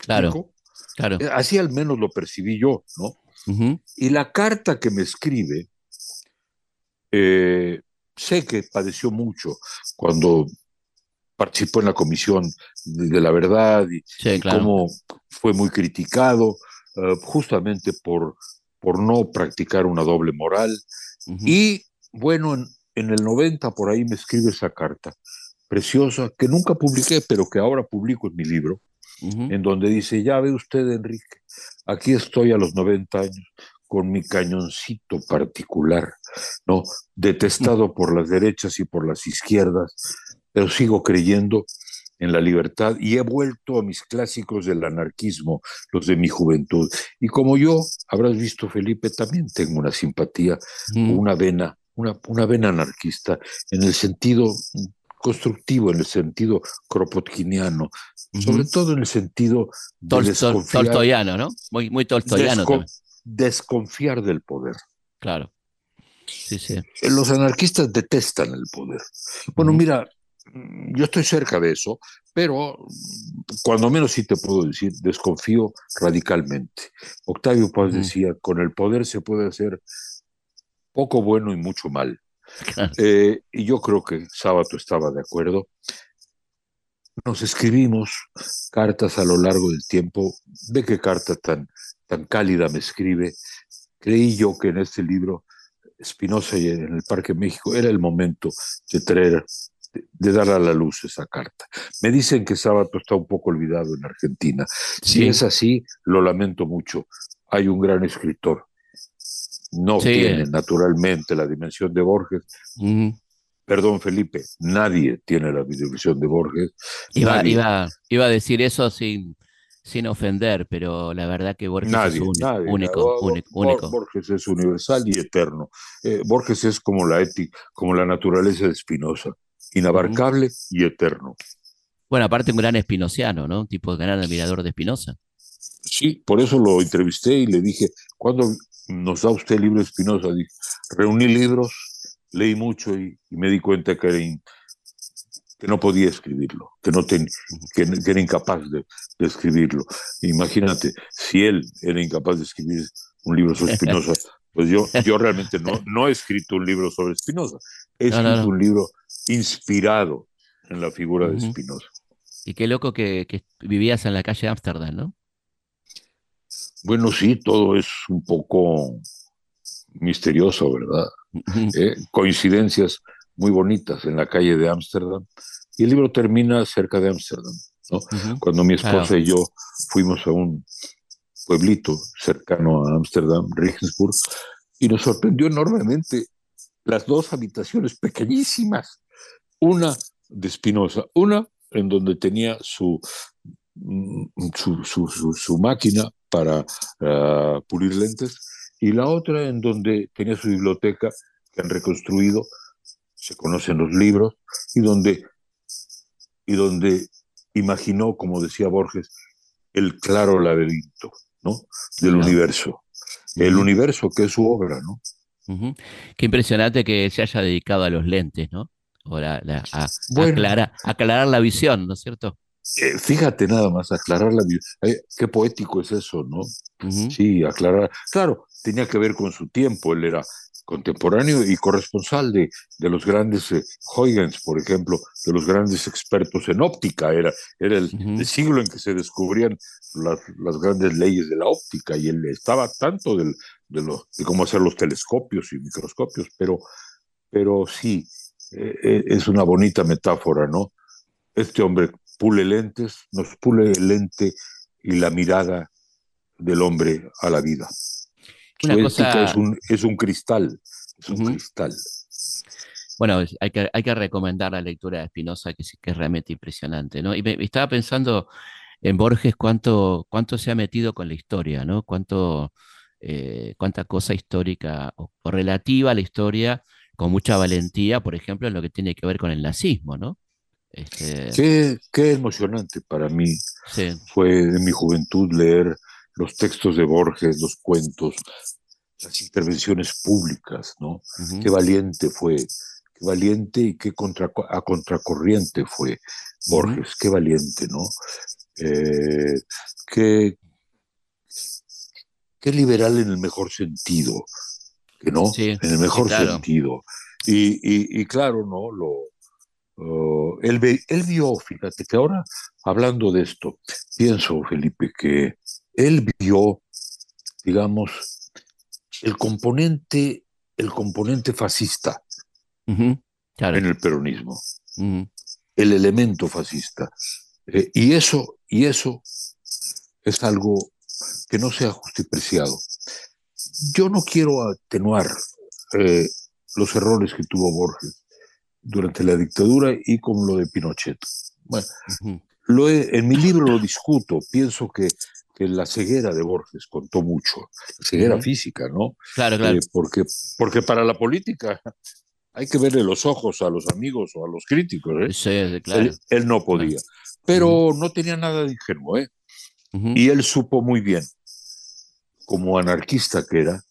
claro, claro. Eh, así al menos lo percibí yo, ¿no? Y la carta que me escribe, eh, sé que padeció mucho cuando participó en la comisión de, la verdad y, cómo fue muy criticado eh, justamente por, por no practicar una doble moral. Y bueno, en, en, el 90 por ahí me escribe esa carta preciosa que nunca publiqué, pero que ahora publico en mi libro, en donde dice, ya ve usted, Enrique, aquí estoy a los 90 años con mi cañoncito particular, ¿no? Detestado por las derechas y por las izquierdas, pero sigo creyendo en la libertad y he vuelto a mis clásicos del anarquismo, los de mi juventud. Y como yo, habrás visto, Felipe, también tengo una simpatía, una vena, una, una vena anarquista, en el sentido constructivo, en el sentido kropotkiniano, sobre todo en el sentido de tolstoyano, ¿no? Muy, muy tolstoyano Desconfiar del poder. Claro. Sí, sí. Los anarquistas detestan el poder. Bueno, mira, yo estoy cerca de eso, pero cuando menos sí te puedo decir, desconfío radicalmente. Octavio Paz decía, con el poder se puede hacer poco bueno y mucho mal. Eh, y yo creo que Sábato estaba de acuerdo. Nos escribimos cartas a lo largo del tiempo. Ve qué carta tan, tan cálida me escribe. Creí yo que en este libro, Espinosa y en el Parque México, era el momento de traer de dar a la luz esa carta. Me dicen que Sábato está un poco olvidado en Argentina. Si es así, lo lamento mucho. Hay un gran escritor. No tiene naturalmente la dimensión de Borges. Perdón, Felipe, nadie tiene la dimensión de Borges. Iba, iba, iba a decir eso sin, sin ofender, pero la verdad que Borges es único, único, Borges es universal y eterno. Eh, Borges es como la ética, como la naturaleza de Spinoza inabarcable y eterno. Bueno, aparte un gran espinociano, ¿no? Un tipo de gran admirador de Espinosa. Sí, por eso lo entrevisté y le dije, ¿cuándo nos da usted el libro de Espinosa? Reuní libros, leí mucho y, me di cuenta que, que no podía escribirlo, que, no que, era incapaz de, escribirlo. Imagínate, si él era incapaz de escribir un libro sobre Espinosa, pues yo, yo realmente no, no he escrito un libro sobre He escrito un libro inspirado en la figura de Spinoza. Y qué loco que, vivías en la calle Ámsterdam, ¿no? Bueno, sí, todo es un poco misterioso, ¿verdad? Eh, coincidencias muy bonitas en la calle de Ámsterdam. Y el libro termina cerca de Ámsterdam, ¿no? Cuando mi esposa y yo fuimos a un pueblito cercano a Ámsterdam, Regensburg, y nos sorprendió enormemente las dos habitaciones pequeñísimas, una de Spinoza, una en donde tenía su, mm, su, máquina para ah, pulir lentes y la otra en donde tenía su biblioteca que han reconstruido, se conocen los libros, y donde, y donde imaginó, como decía Borges, el claro laberinto ¿no? del universo. El universo que es su obra, ¿no? Qué impresionante que se haya dedicado a los lentes, ¿no? a, aclarar, la visión, ¿no es cierto? Eh, fíjate nada más, aclarar la visión. Eh, qué poético es eso, ¿no? Sí, aclarar. Claro, tenía que ver con su tiempo, él era contemporáneo y corresponsal de, de los grandes eh, Huygens, por ejemplo, de los grandes expertos en óptica. Era, era el, siglo en que se descubrían las, las, grandes leyes de la óptica y él estaba tanto del, de, lo, de cómo hacer los telescopios y microscopios, pero, pero sí, eh, eh, es una bonita metáfora, ¿no? Este hombre pule lentes, nos pule el lente y la mirada del hombre a la vida. Es, un, es un cristal, es un cristal. Bueno, hay que, hay que recomendar la lectura de Spinoza, que, que es realmente impresionante, ¿no? Y me, estaba pensando en Borges cuánto, cuánto se ha metido con la historia, ¿no? Cuánto, eh, cuánta cosa histórica o, relativa a la historia con mucha valentía, por ejemplo, en lo que tiene que ver con el nazismo, ¿no? Este... Qué, emocionante para mí fue en mi juventud leer los textos de Borges, los cuentos, las intervenciones públicas, ¿no? Qué valiente fue, qué valiente y qué contra, a contracorriente fue Borges, qué valiente, ¿no? Eh, qué, qué liberal en el mejor sentido, que no, en el mejor sentido. Y, claro, ¿no? Lo, uh, él, vio, fíjate que ahora, hablando de esto, pienso, Felipe, que él vio, digamos, el componente, el componente fascista en el peronismo, el elemento fascista. Eh, y eso, y eso es algo que no sea justipreciado. Yo no quiero atenuar eh, los errores que tuvo Borges durante la dictadura y con lo de Pinochet. Bueno, lo en mi libro lo discuto, pienso que, que, la ceguera de Borges contó mucho, la ceguera física, ¿no? Claro, claro. Eh, porque, porque para la política hay que verle los ojos a los amigos o a los críticos. ¿eh? Sí, claro. Él, no podía, pero no tenía nada de ingenuo, ¿eh? Y él supo muy bien como anarquista que era,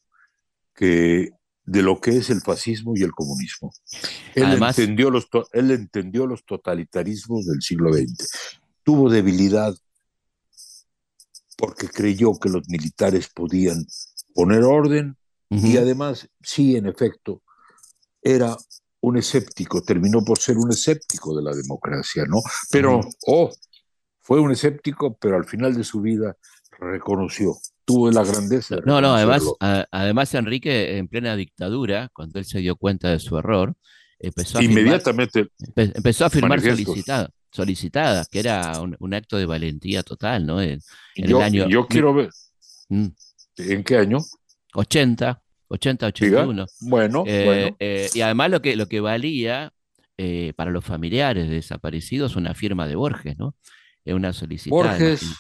que de lo que es el fascismo y el comunismo. Él, entendió, los él entendió los totalitarismos del siglo XX. Tuvo debilidad porque creyó que los militares podían poner orden y además, sí, en efecto, era un escéptico, terminó por ser un escéptico de la democracia, ¿no? Pero, oh, fue un escéptico, pero al final de su vida reconoció tuvo la grandeza. No, no, además, además Enrique, en plena dictadura, cuando él se dio cuenta de su error, empezó a Inmediatamente firmar, empezó a firmar solicitadas, que era un, acto de valentía total, ¿no? En, yo, el año, yo quiero ver. Mm. ¿En qué año? 80, 80, 81. Bueno, eh, bueno. Eh, y además lo que, lo que valía eh, para los familiares de desaparecidos una firma de Borges, ¿no? Una solicitada. Borges,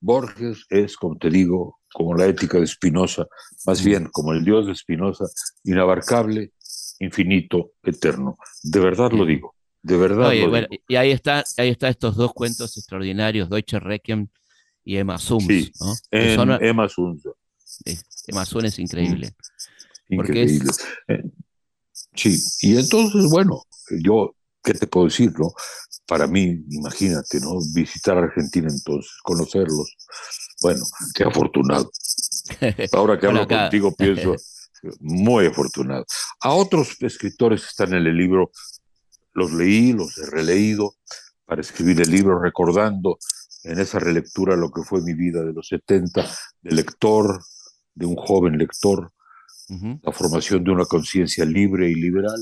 Borges es, como te digo, como la ética de Spinoza, más bien como el Dios de Spinoza, inabarcable, infinito, eterno. De verdad lo digo, de verdad. lo digo. Y ahí está, ahí está estos dos cuentos extraordinarios, Deutsche Requiem y Emma Sums. Sí, Emma Sums. Emma Sums es increíble. Increíble. Eh, sí, y entonces, bueno, yo, ¿qué te puedo decir? No? para mí, imagínate, ¿no? Visitar Argentina entonces, conocerlos. Bueno, qué afortunado. Ahora que hablo contigo pienso, muy afortunado. A otros escritores están en el libro, los leí, los he releído para escribir el libro, recordando en esa relectura lo que fue mi vida de los 70, de lector, de un joven lector, la formación de una conciencia libre y liberal.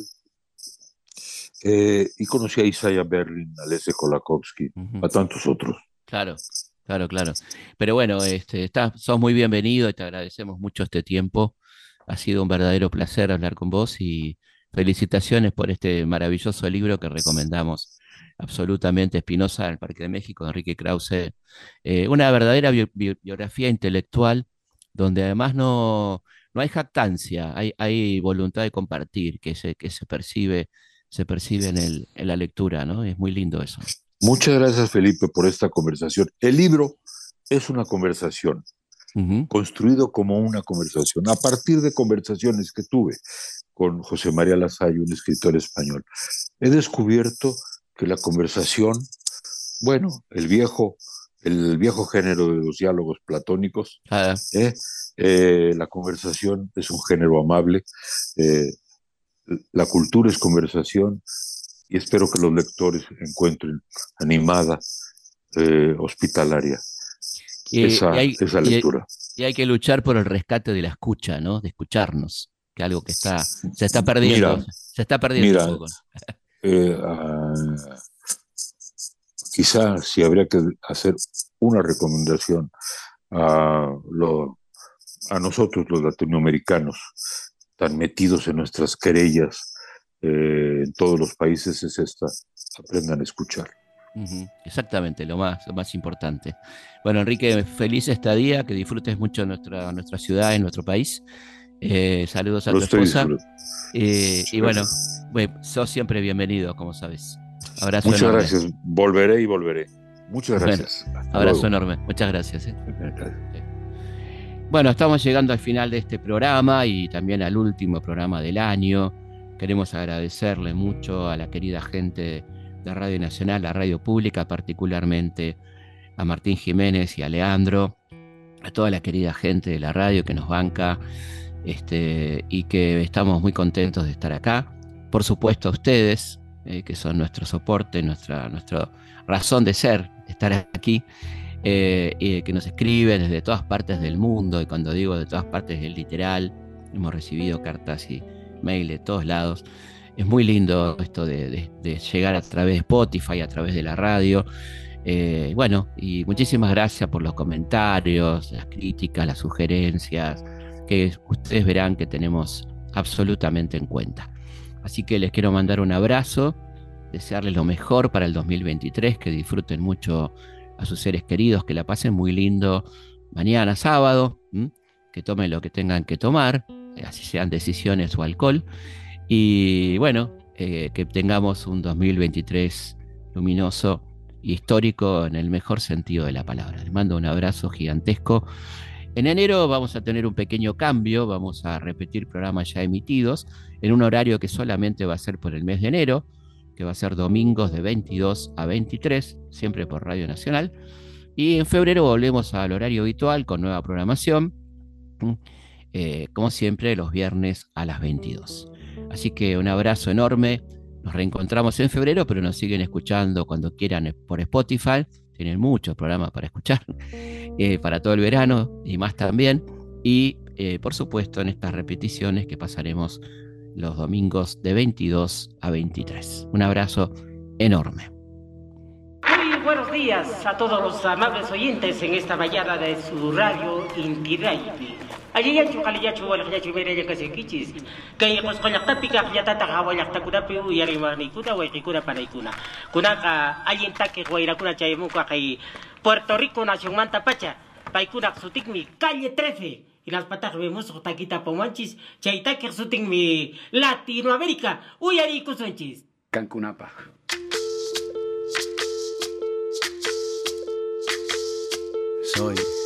Eh, y conocí a Isaiah Berlin, a Lese Kolakowski, a tantos otros. Claro, claro, claro. Pero bueno, este, sos muy bienvenido y te agradecemos mucho este tiempo. Ha sido un verdadero placer hablar con vos y felicitaciones por este maravilloso libro que recomendamos absolutamente Espinosa el Parque de México, Enrique Krause. Eh, una verdadera biografía intelectual donde además no, no hay jactancia, hay, hay, voluntad de compartir que se, que se percibe, se percibe en, el, en la lectura, ¿no? Es muy lindo eso. Muchas gracias, Felipe, por esta conversación. El libro es una conversación, construido como una conversación, a partir de conversaciones que tuve con José María Lasalle, un escritor español. He descubierto que la conversación, bueno, el viejo, el viejo género de los diálogos platónicos, ah. ¿eh? Eh, la conversación es un género amable, eh, la cultura es conversación y espero que los lectores encuentren animada, hospitalaria esa, lectura. Y hay, que luchar por el rescate de la escucha, ¿no? De escucharnos, que algo que está, se está perdiendo. se está perdiendo un poco. Eh, quizá si habría que hacer una recomendación a, a nosotros los latinoamericanos, tan metidos en nuestras querellas eh, en todos los países, es esta, aprendan a escuchar. Exactamente, lo más, lo más importante. Bueno, Enrique, feliz estadía, que disfrutes mucho nuestra, nuestra ciudad, en nuestro país. Eh, saludos a tu esposa. Eh, y bueno, sos siempre bienvenido, como sabes. Abrazo Muchas gracias. Volveré y volveré. Muchas gracias. abrazo enorme. Muchas gracias. ¿eh? Bueno, estamos llegando al final de este programa y también al último programa del año. Queremos agradecerle mucho a la querida gente de Radio Nacional, la radio pública, particularmente a Martín Jiménez y a Leandro, a toda la querida gente de la radio que nos banca este, y que estamos muy contentos de estar acá. Por supuesto a ustedes, eh, que son nuestro soporte, nuestra, nuestra razón de ser, estar aquí, eh, que nos escriben desde todas partes del mundo, y cuando digo de todas partes es literal, hemos recibido cartas y mail de todos lados. Es muy lindo esto de, llegar a través de Spotify, a través de la radio. Eh, bueno, y muchísimas gracias por los comentarios, las críticas, las sugerencias, que ustedes verán que tenemos absolutamente en cuenta. Así que les quiero mandar un abrazo, desearles lo mejor para el 2023, que disfruten mucho a sus seres queridos, que la pasen muy lindo mañana sábado, que tomen lo que tengan que tomar, así sean decisiones o alcohol, y bueno, eh, que tengamos un 2023 luminoso y histórico en el mejor sentido de la palabra. Les mando un abrazo gigantesco en enero vamos a tener un pequeño cambio, vamos a repetir programas ya emitidos en un horario que solamente va a ser por el mes de enero, que va a ser domingos de 22 a 23, siempre por Radio Nacional. Y en febrero volvemos al horario habitual con nueva programación, eh, como siempre los viernes a las 22. Así que un abrazo enorme, nos reencontramos en febrero, pero nos siguen escuchando cuando quieran por Spotify tienen muchos programas para escuchar, eh, para todo el verano y más también. Y eh, por supuesto en estas repeticiones que pasaremos los domingos de 22 a 23. Un abrazo enorme. Buenos días a todos los amables oyentes en esta mañana de su radio Inti Aliyachu kaliyachu wala kayachu mere yang kasi kichis. Kay kos kolak tapi ka kaya tata ka wala ta kuda pe yari mani kuda wa kuna para ikuna. Kuna ka ayin take wa ira kuna chay mu ka kay Puerto Rico nación manta pacha. Pa kuna sutik mi calle 13. Y las patas vemos taquita pomanchis. Take sutik mi Latinoamérica. Uyari kusunchis. Cancunapa. Soy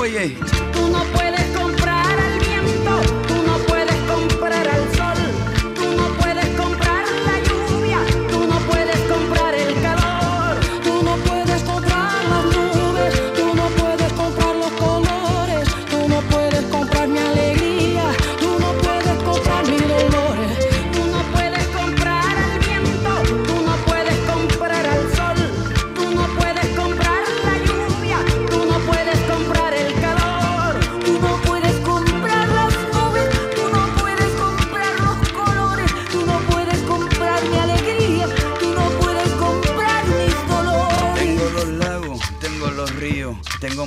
Oye, tú no puedes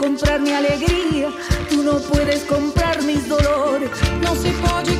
Comprar mi alegría, tú no puedes comprar mis dolores. No se puede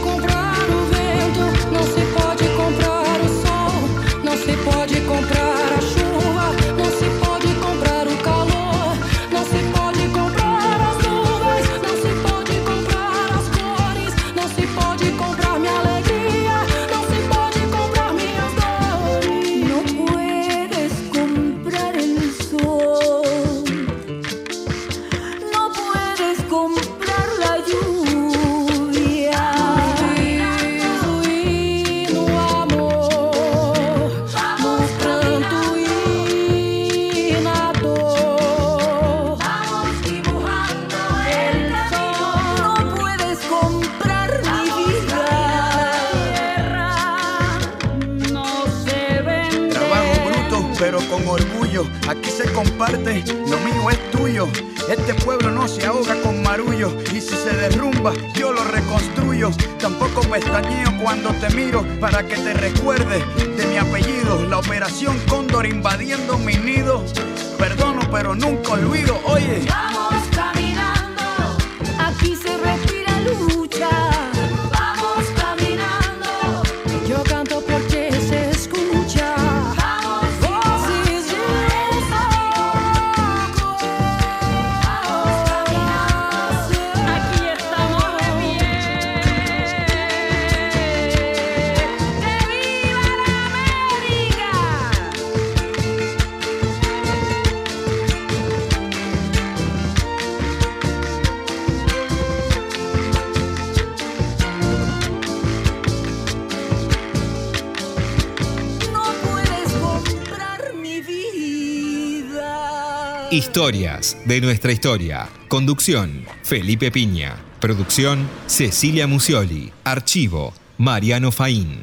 De nuestra historia. Conducción, Felipe Piña. Producción, Cecilia Musioli. Archivo, Mariano Faín.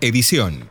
Edición,